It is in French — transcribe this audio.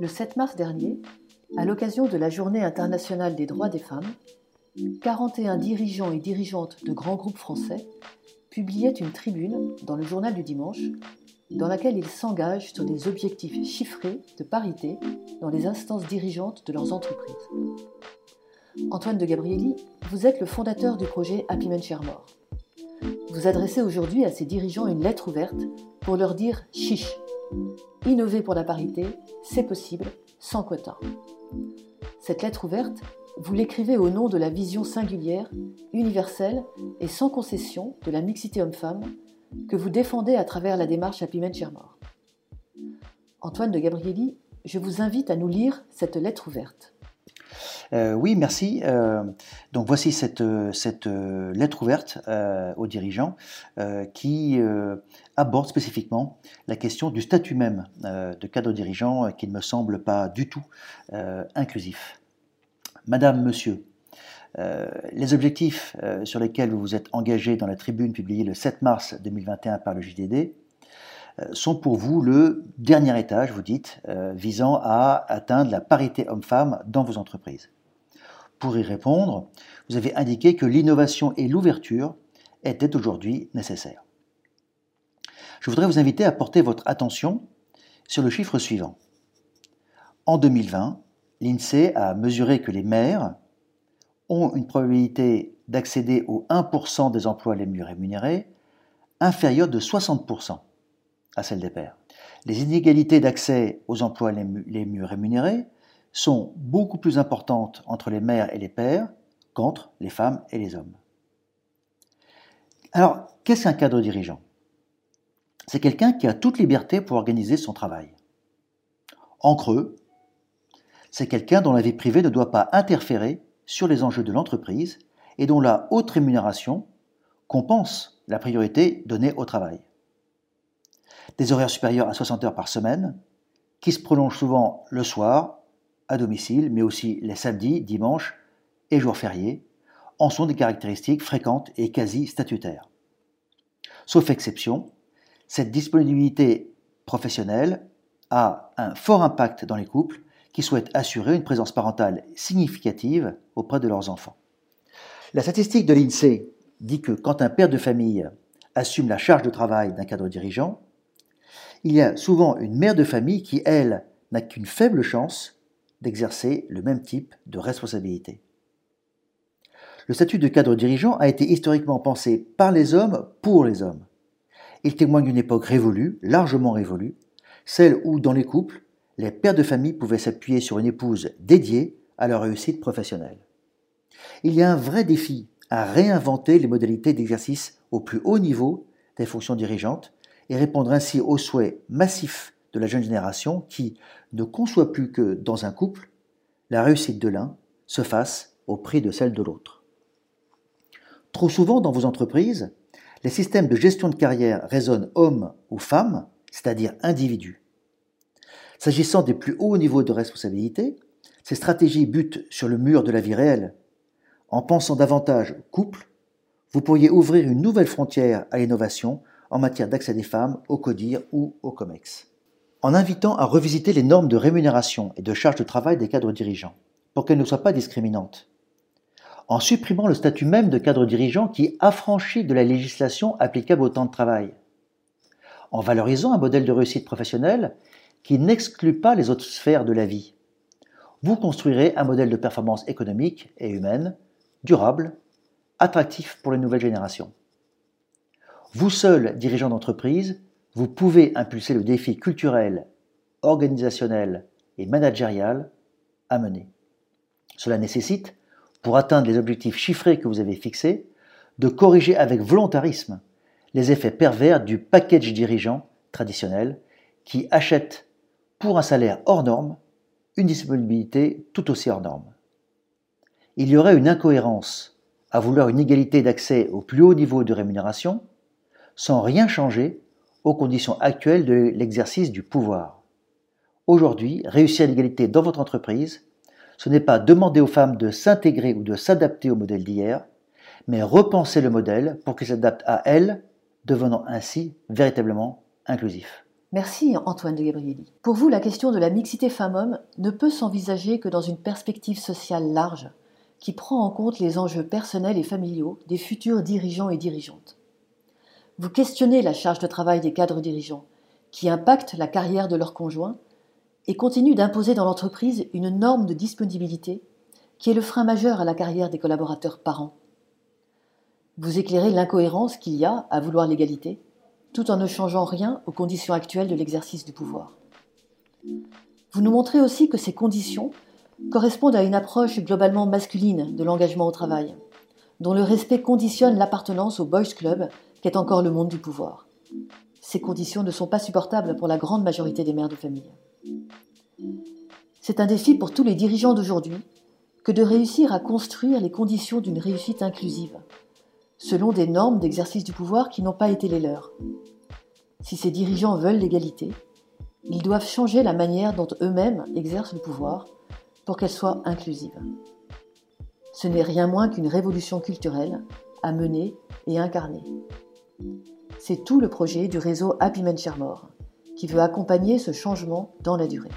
Le 7 mars dernier, à l'occasion de la Journée internationale des droits des femmes, 41 dirigeants et dirigeantes de grands groupes français publiaient une tribune dans le journal du dimanche dans laquelle ils s'engagent sur des objectifs chiffrés de parité dans les instances dirigeantes de leurs entreprises. Antoine de Gabrielli, vous êtes le fondateur du projet Happy Men More. Vous adressez aujourd'hui à ces dirigeants une lettre ouverte pour leur dire chiche. Innover pour la parité, c'est possible, sans quota. Cette lettre ouverte, vous l'écrivez au nom de la vision singulière, universelle et sans concession de la mixité homme-femme que vous défendez à travers la démarche Happy Men. Antoine de Gabrielli, je vous invite à nous lire cette lettre ouverte. Euh, oui, merci. Euh, donc voici cette, cette lettre ouverte euh, aux dirigeants qui aborde spécifiquement la question du statut même de cadre dirigeant qui ne me semble pas du tout inclusif. Madame, Monsieur, les objectifs sur lesquels vous vous êtes engagés dans la tribune publiée le 7 mars 2021 par le JDD sont pour vous le dernier étage, vous dites, visant à atteindre la parité homme-femme dans vos entreprises. Pour y répondre, vous avez indiqué que l'innovation et l'ouverture étaient aujourd'hui nécessaires. Je voudrais vous inviter à porter votre attention sur le chiffre suivant. En 2020, l'INSEE a mesuré que les maires ont une probabilité d'accéder aux 1% des emplois les mieux rémunérés inférieure de 60% à celle des pairs. Les inégalités d'accès aux emplois les mieux rémunérés sont beaucoup plus importantes entre les mères et les pères qu'entre les femmes et les hommes. Alors, qu'est-ce qu'un cadre dirigeant? C'est quelqu'un qui a toute liberté pour organiser son travail. En creux, c'est quelqu'un dont la vie privée ne doit pas interférer sur les enjeux de l'entreprise et dont la haute rémunération compense la priorité donnée au travail. Des horaires supérieurs à 60 heures par semaine, qui se prolongent souvent le soir à domicile, mais aussi les samedis, dimanches et jours fériés, en sont des caractéristiques fréquentes et quasi statutaires. Sauf exception, cette disponibilité professionnelle a un fort impact dans les couples qui souhaitent assurer une présence parentale significative auprès de leurs enfants. La statistique de l'INSEE dit que quand un père de famille assume la charge de travail d'un cadre dirigeant, il y a souvent une mère de famille qui, elle, n'a qu'une faible chance d'exercer le même type de responsabilité. Le statut de cadre dirigeant a été historiquement pensé par les hommes pour les hommes. Il témoigne d'une époque révolue, largement révolue, celle où, dans les couples, les pères de famille pouvaient s'appuyer sur une épouse dédiée à leur réussite professionnelle. Il y a un vrai défi à réinventer les modalités d'exercice au plus haut niveau des fonctions dirigeantes et répondre ainsi aux souhaits massifs de la jeune génération qui ne conçoit plus que, dans un couple, la réussite de l'un se fasse au prix de celle de l'autre. Trop souvent dans vos entreprises, les systèmes de gestion de carrière résonnent homme ou femme, c'est-à-dire individu. S'agissant des plus hauts niveaux de responsabilité, ces stratégies butent sur le mur de la vie réelle. En pensant davantage couple, vous pourriez ouvrir une nouvelle frontière à l'innovation en matière d'accès des femmes au CODIR ou au COMEX en invitant à revisiter les normes de rémunération et de charge de travail des cadres dirigeants, pour qu'elles ne soient pas discriminantes, en supprimant le statut même de cadre dirigeant qui affranchit de la législation applicable au temps de travail, en valorisant un modèle de réussite professionnelle qui n'exclut pas les autres sphères de la vie. Vous construirez un modèle de performance économique et humaine, durable, attractif pour les nouvelles générations. Vous seul, dirigeant d'entreprise, vous pouvez impulser le défi culturel, organisationnel et managérial à mener. Cela nécessite, pour atteindre les objectifs chiffrés que vous avez fixés, de corriger avec volontarisme les effets pervers du package dirigeant traditionnel qui achète pour un salaire hors norme une disponibilité tout aussi hors norme. Il y aurait une incohérence à vouloir une égalité d'accès au plus haut niveau de rémunération sans rien changer aux conditions actuelles de l'exercice du pouvoir. Aujourd'hui, réussir l'égalité dans votre entreprise, ce n'est pas demander aux femmes de s'intégrer ou de s'adapter au modèle d'hier, mais repenser le modèle pour qu'il s'adapte à elles, devenant ainsi véritablement inclusif. Merci Antoine de Gabrielli. Pour vous, la question de la mixité femmes-hommes ne peut s'envisager que dans une perspective sociale large qui prend en compte les enjeux personnels et familiaux des futurs dirigeants et dirigeantes. Vous questionnez la charge de travail des cadres dirigeants, qui impacte la carrière de leurs conjoints et continue d'imposer dans l'entreprise une norme de disponibilité qui est le frein majeur à la carrière des collaborateurs parents. Vous éclairez l'incohérence qu'il y a à vouloir l'égalité tout en ne changeant rien aux conditions actuelles de l'exercice du pouvoir. Vous nous montrez aussi que ces conditions correspondent à une approche globalement masculine de l'engagement au travail, dont le respect conditionne l'appartenance au boys club qu'est encore le monde du pouvoir. Ces conditions ne sont pas supportables pour la grande majorité des mères de famille. C'est un défi pour tous les dirigeants d'aujourd'hui que de réussir à construire les conditions d'une réussite inclusive, selon des normes d'exercice du pouvoir qui n'ont pas été les leurs. Si ces dirigeants veulent l'égalité, ils doivent changer la manière dont eux-mêmes exercent le pouvoir pour qu'elle soit inclusive. Ce n'est rien moins qu'une révolution culturelle à mener et incarner. C'est tout le projet du réseau Happy Men qui veut accompagner ce changement dans la durée.